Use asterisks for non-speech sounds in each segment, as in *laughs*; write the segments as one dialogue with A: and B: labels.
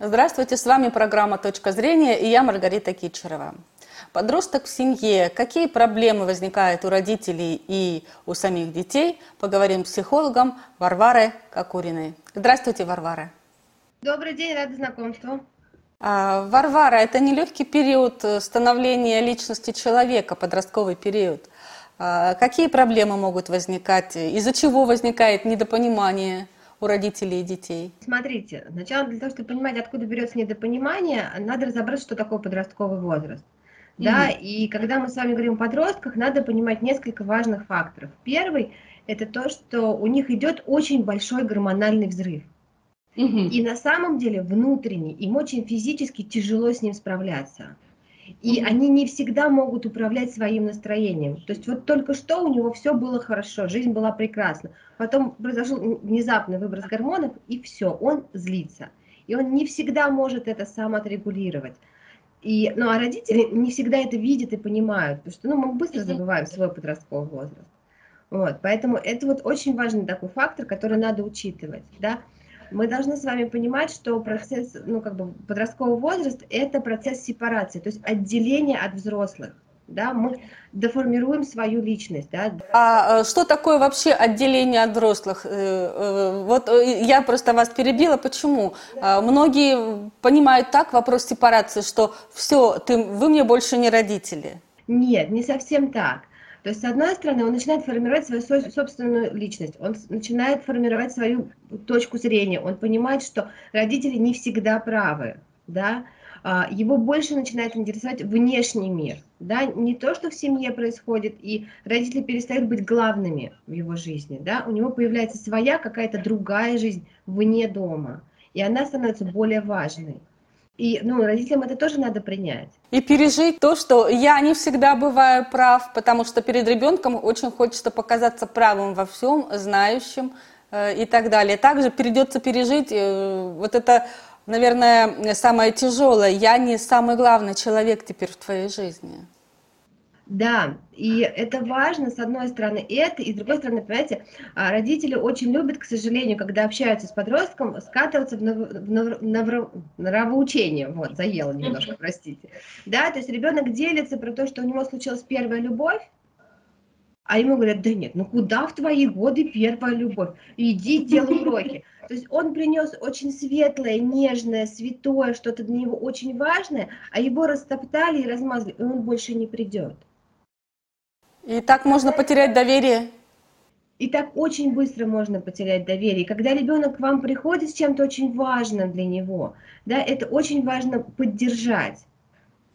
A: Здравствуйте, с вами программа «Точка зрения» и я Маргарита Кичерова. Подросток в семье. Какие проблемы возникают у родителей и у самих детей? Поговорим с психологом Варварой Кокуриной. Здравствуйте, Варвара.
B: Добрый день, рада знакомству.
A: А, Варвара, это нелегкий период становления личности человека, подростковый период. А, какие проблемы могут возникать? Из-за чего возникает недопонимание? У родителей и детей?
B: Смотрите, сначала для того, чтобы понимать, откуда берется недопонимание, надо разобраться, что такое подростковый возраст. Mm-hmm. Да, и когда мы с вами говорим о подростках, надо понимать несколько важных факторов. Первый – это то, что у них идет очень большой гормональный взрыв. Mm-hmm. И на самом деле внутренний, им очень физически тяжело с ним справляться. И они не всегда могут управлять своим настроением. То есть вот только что у него все было хорошо, жизнь была прекрасна. Потом произошел внезапный выброс гормонов, и все, он злится. И он не всегда может это сам отрегулировать. И, ну, а родители не всегда это видят и понимают, потому что ну, мы быстро забываем свой подростковый возраст. Вот, поэтому это вот очень важный такой фактор, который надо учитывать. Да? Мы должны с вами понимать, что процесс, ну, как бы подростковый возраст – это процесс сепарации, то есть отделение от взрослых. Да, мы деформируем свою личность. Да.
A: А э, что такое вообще отделение от взрослых? Э, э, вот я просто вас перебила. Почему? Да. Многие понимают так вопрос сепарации, что все, ты, вы мне больше не родители.
B: Нет, не совсем так. То есть, с одной стороны, он начинает формировать свою собственную личность, он начинает формировать свою точку зрения, он понимает, что родители не всегда правы, да, а, его больше начинает интересовать внешний мир, да, не то, что в семье происходит, и родители перестают быть главными в его жизни, да, у него появляется своя какая-то другая жизнь вне дома, и она становится более важной. И ну, родителям это тоже надо принять.
A: И пережить то, что я не всегда бываю прав, потому что перед ребенком очень хочется показаться правым во всем, знающим э, и так далее. Также придется пережить э, вот это, наверное, самое тяжелое. Я не самый главный человек теперь в твоей жизни.
B: Да, и это важно, с одной стороны, это, и с другой стороны, понимаете, а, родители очень любят, к сожалению, когда общаются с подростком, скатываться в, нав... в нав... Нав... нравоучение, вот, заела немножко, простите, да, то есть ребенок делится про то, что у него случилась первая любовь, а ему говорят, да нет, ну куда в твои годы первая любовь? Иди, делай уроки. То есть он принес очень светлое, нежное, святое, что-то для него очень важное, а его растоптали и размазали, и он больше не придет.
A: И так можно потерять доверие.
B: И так очень быстро можно потерять доверие. Когда ребенок к вам приходит с чем-то очень важным для него, да, это очень важно поддержать,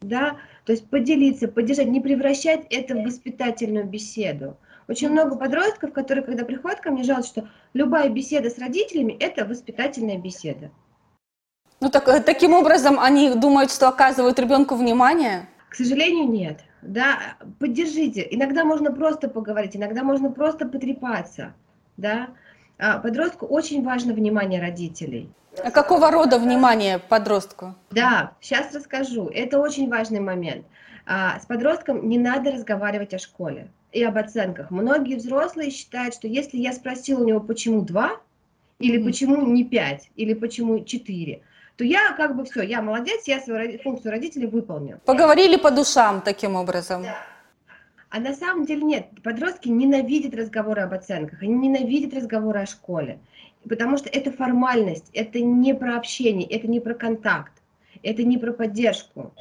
B: да, то есть поделиться, поддержать, не превращать это в воспитательную беседу. Очень много подростков, которые, когда приходят ко мне, жалуются, что любая беседа с родителями – это воспитательная беседа.
A: Ну так, э, таким образом они думают, что оказывают ребенку внимание?
B: К сожалению, нет да, поддержите. Иногда можно просто поговорить, иногда можно просто потрепаться, да. А подростку очень важно внимание родителей.
A: А какого рода внимание подростку?
B: Да, сейчас расскажу. Это очень важный момент. А, с подростком не надо разговаривать о школе и об оценках. Многие взрослые считают, что если я спросила у него, почему два, или mm-hmm. почему не пять, или почему четыре, то я как бы все, я молодец, я свою функцию родителей выполнил.
A: Поговорили по душам таким образом. Да.
B: А на самом деле нет, подростки ненавидят разговоры об оценках, они ненавидят разговоры о школе, потому что это формальность, это не про общение, это не про контакт, это не про поддержку,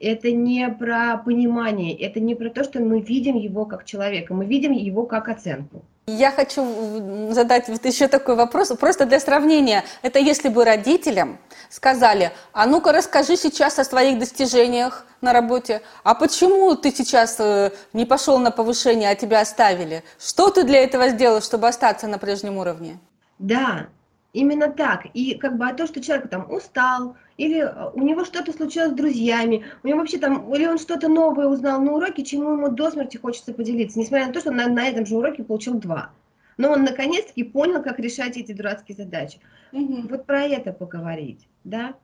B: это не про понимание, это не про то, что мы видим его как человека, мы видим его как оценку.
A: Я хочу задать вот еще такой вопрос, просто для сравнения. Это если бы родителям сказали, а ну-ка расскажи сейчас о своих достижениях на работе, а почему ты сейчас э, не пошел на повышение, а тебя оставили? Что ты для этого сделал, чтобы остаться на прежнем уровне?
B: Да, именно так. И как бы а то, что человек там устал, или э, у него что-то случилось с друзьями, у него вообще там, или он что-то новое узнал на уроке, чему ему до смерти хочется поделиться, несмотря на то, что он на, на этом же уроке получил два. Но он наконец-таки понял, как решать эти дурацкие задачи. Угу. Вот про это поговорить, да.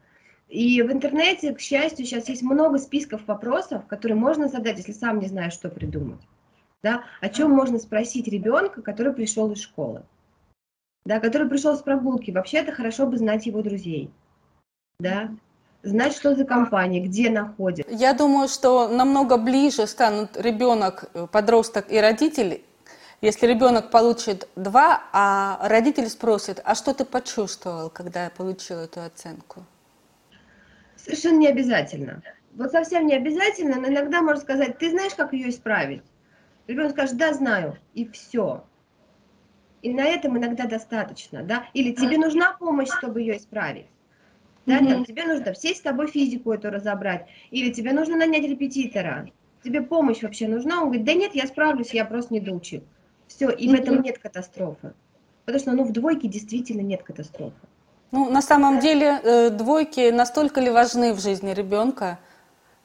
B: И в интернете, к счастью, сейчас есть много списков вопросов, которые можно задать, если сам не знаешь, что придумать. Да? О чем можно спросить ребенка, который пришел из школы, да, который пришел с прогулки. Вообще это хорошо бы знать его друзей да, знать, что за компания, где находится.
A: Я думаю, что намного ближе станут ребенок, э, подросток и родитель, если ребенок получит два, а родитель спросит, а что ты почувствовал, когда я получил эту оценку?
B: Совершенно не обязательно. Вот совсем не обязательно, но иногда можно сказать, ты знаешь, как ее исправить? Ребенок скажет, да, знаю, и все. И на этом иногда достаточно, да? Или тебе нужна помощь, чтобы ее исправить. Да, mm-hmm. там, тебе нужно сесть с тобой физику эту разобрать, или тебе нужно нанять репетитора, тебе помощь вообще нужна? Он говорит, да нет, я справлюсь, я просто не доучил. Все, и mm-hmm. в этом нет катастрофы. Потому что ну, в двойке действительно нет катастрофы.
A: Ну, на самом деле, э, двойки настолько ли важны в жизни ребенка?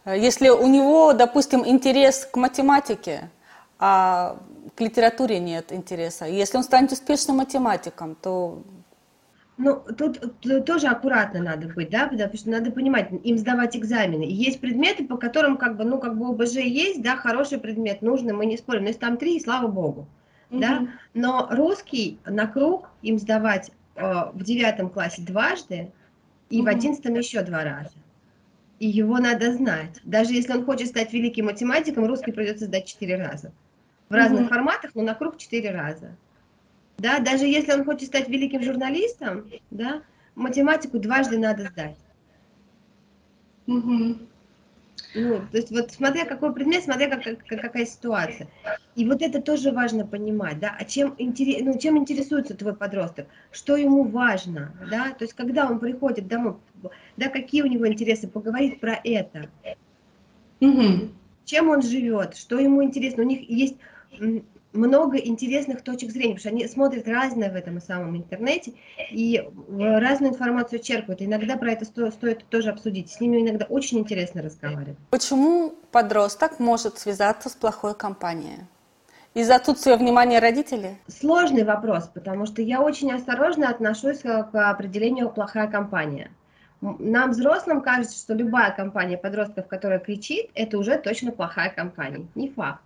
A: Э, если у него, допустим, интерес к математике, а к литературе нет интереса, если он станет успешным математиком, то
B: ну, тут, тут тоже аккуратно надо быть, да, потому что надо понимать, им сдавать экзамены. И есть предметы, по которым, как бы, ну, как бы ОБЖ есть, да, хороший предмет, нужный, мы не спорим. Но если там три, слава богу, угу. да. Но русский на круг им сдавать э, в девятом классе дважды и угу. в одиннадцатом еще два раза. И его надо знать. Даже если он хочет стать великим математиком, русский придется сдать четыре раза. В разных угу. форматах, но на круг четыре раза. Да, даже если он хочет стать великим журналистом, да, математику дважды надо сдать. Угу. Ну, то есть вот смотря какой предмет, смотря как, как, какая ситуация. И вот это тоже важно понимать, да, а чем, интерес, ну, чем интересуется твой подросток, что ему важно, да, то есть когда он приходит домой, да, какие у него интересы, поговорить про это. Угу. Чем он живет, что ему интересно. У них есть много интересных точек зрения, потому что они смотрят разное в этом самом интернете и разную информацию черпают. Иногда про это сто, стоит тоже обсудить. С ними иногда очень интересно разговаривать.
A: Почему подросток может связаться с плохой компанией? Из-за отсутствия внимания родителей?
B: Сложный вопрос, потому что я очень осторожно отношусь к определению «плохая компания». Нам, взрослым, кажется, что любая компания подростков, которая кричит, это уже точно плохая компания. Не факт.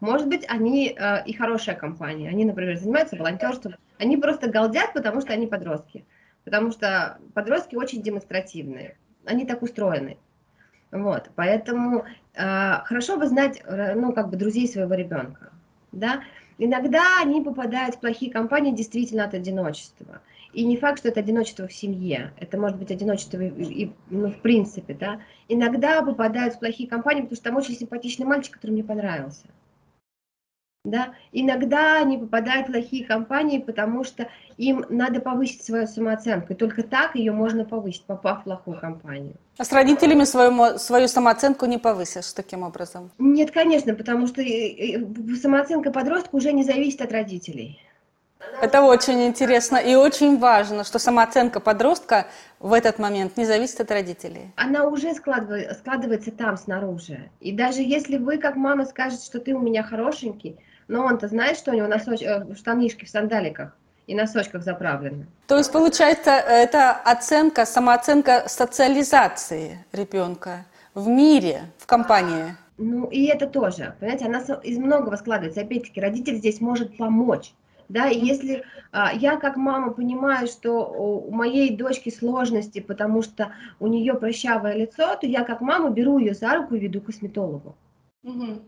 B: Может быть, они э, и хорошая компания. Они, например, занимаются волонтерством. Они просто галдят, потому что они подростки. Потому что подростки очень демонстративные. Они так устроены. Вот, поэтому э, хорошо бы знать, э, ну, как бы друзей своего ребенка, да. Иногда они попадают в плохие компании действительно от одиночества. И не факт, что это одиночество в семье, это может быть одиночество и, и, ну, в принципе, да. Иногда попадают в плохие компании, потому что там очень симпатичный мальчик, который мне понравился. Да? Иногда они попадают в плохие компании, потому что им надо повысить свою самооценку. И только так ее можно повысить, попав в плохую компанию.
A: А с родителями свою, свою самооценку не повысишь таким образом?
B: Нет, конечно, потому что самооценка подростка уже не зависит от родителей.
A: Это очень интересно и очень важно, что самооценка подростка в этот момент не зависит от родителей.
B: Она уже складывается, складывается там, снаружи. И даже если вы, как мама, скажете, что ты у меня хорошенький, но он-то знает, что у него носоч... Э, штанишки в сандаликах и носочках заправлены.
A: То есть, получается, это оценка, самооценка социализации ребенка в мире, в компании.
B: Ну, и это тоже, понимаете, она из многого складывается. Опять-таки, родитель здесь может помочь. Да, и если а, я как мама понимаю, что у моей дочки сложности, потому что у нее прыщавое лицо, то я как мама беру ее за руку и веду к косметологу. Угу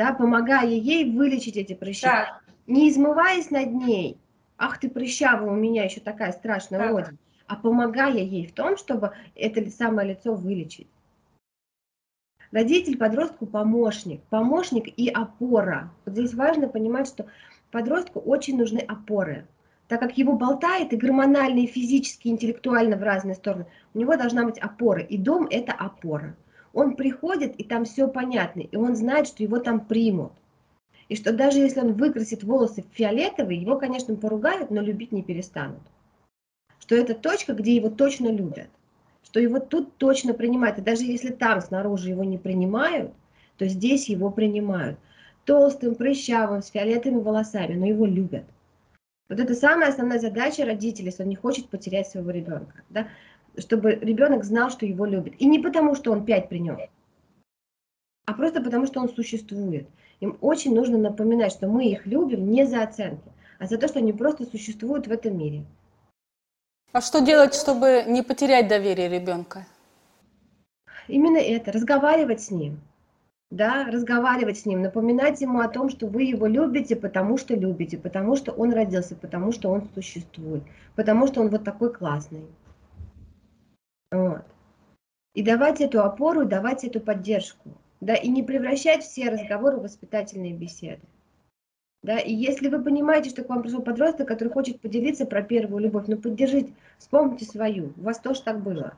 B: да, помогая ей вылечить эти прыщи, так. не измываясь над ней, ах ты прыщавая, у меня еще такая страшная так. родина, а помогая ей в том, чтобы это самое лицо вылечить. Родитель подростку помощник, помощник и опора. Вот здесь важно понимать, что подростку очень нужны опоры. Так как его болтает и гормонально, и физически, и интеллектуально в разные стороны, у него должна быть опора. И дом – это опора. Он приходит, и там все понятно, и он знает, что его там примут. И что даже если он выкрасит волосы в фиолетовый, его, конечно, поругают, но любить не перестанут. Что это точка, где его точно любят. Что его тут точно принимают. И даже если там снаружи его не принимают, то здесь его принимают. Толстым, прыщавым, с фиолетовыми волосами, но его любят. Вот это самая основная задача родителей, если он не хочет потерять своего ребенка. Да? Чтобы ребенок знал, что его любят. И не потому, что он пять принес, а просто потому, что он существует. Им очень нужно напоминать, что мы их любим не за оценки, а за то, что они просто существуют в этом мире.
A: А что делать, чтобы не потерять доверие ребенка?
B: Именно это, разговаривать с ним. Да, разговаривать с ним, напоминать ему о том, что вы его любите, потому что любите, потому что он родился, потому что он существует, потому что он вот такой классный. Вот. И давать эту опору, давать эту поддержку. Да, и не превращать все разговоры в воспитательные беседы. Да, и если вы понимаете, что к вам пришел подросток, который хочет поделиться про первую любовь, ну поддержите, вспомните свою, у вас тоже так было.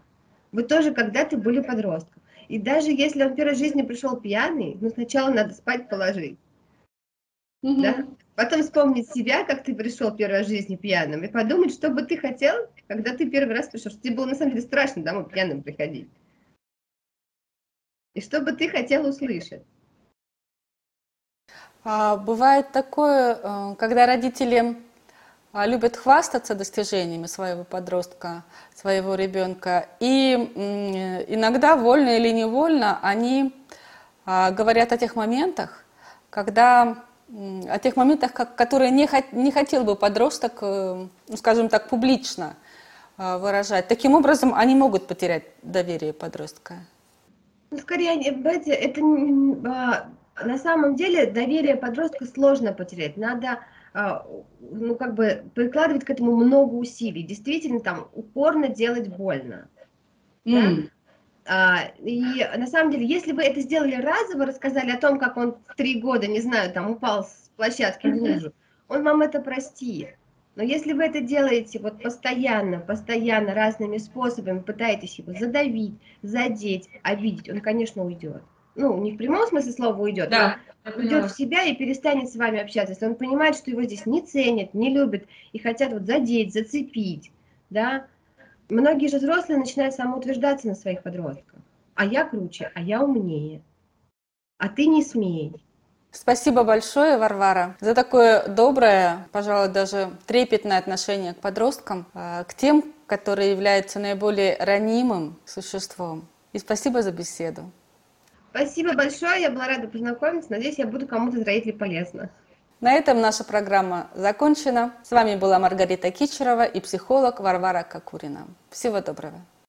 B: Вы тоже когда-то были подростком. И даже если он в первой жизни пришел пьяный, ну сначала надо спать положить. Угу. Да? Потом вспомнить себя, как ты пришел в первой жизни пьяным, и подумать, что бы ты хотел, когда ты первый раз пришел. Что тебе было на самом деле страшно домой пьяным приходить. И что бы ты хотел услышать.
A: А, бывает такое, э, когда родители а, любят хвастаться достижениями своего подростка, своего ребенка, и иногда, вольно или невольно, они а, говорят о тех моментах, когда о тех моментах, которые не, не хотел бы подросток, э, ну, скажем так, публично выражать. Таким образом, они могут потерять доверие подростка.
B: Ну, скорее, это на самом деле доверие подростка сложно потерять. Надо а, ну, как бы прикладывать к этому много усилий. Действительно, там упорно делать больно. Mm. Да? А, и на самом деле, если вы это сделали разово, рассказали о том, как он в три года, не знаю, там упал с площадки в лужу, *laughs* он вам это простит. Но если вы это делаете вот постоянно, постоянно, разными способами, пытаетесь его задавить, задеть, обидеть, он, конечно, уйдет ну, не в прямом смысле слова уйдет, да, уйдет в себя и перестанет с вами общаться. Если он понимает, что его здесь не ценят, не любят и хотят вот задеть, зацепить, да. Многие же взрослые начинают самоутверждаться на своих подростках. А я круче, а я умнее. А ты не смей.
A: Спасибо большое, Варвара, за такое доброе, пожалуй, даже трепетное отношение к подросткам, а, к тем, которые являются наиболее ранимым существом. И спасибо за беседу.
B: Спасибо большое, я была рада познакомиться. Надеюсь, я буду кому-то из родителей полезна.
A: На этом наша программа закончена. С вами была Маргарита Кичерова и психолог Варвара Кокурина. Всего доброго.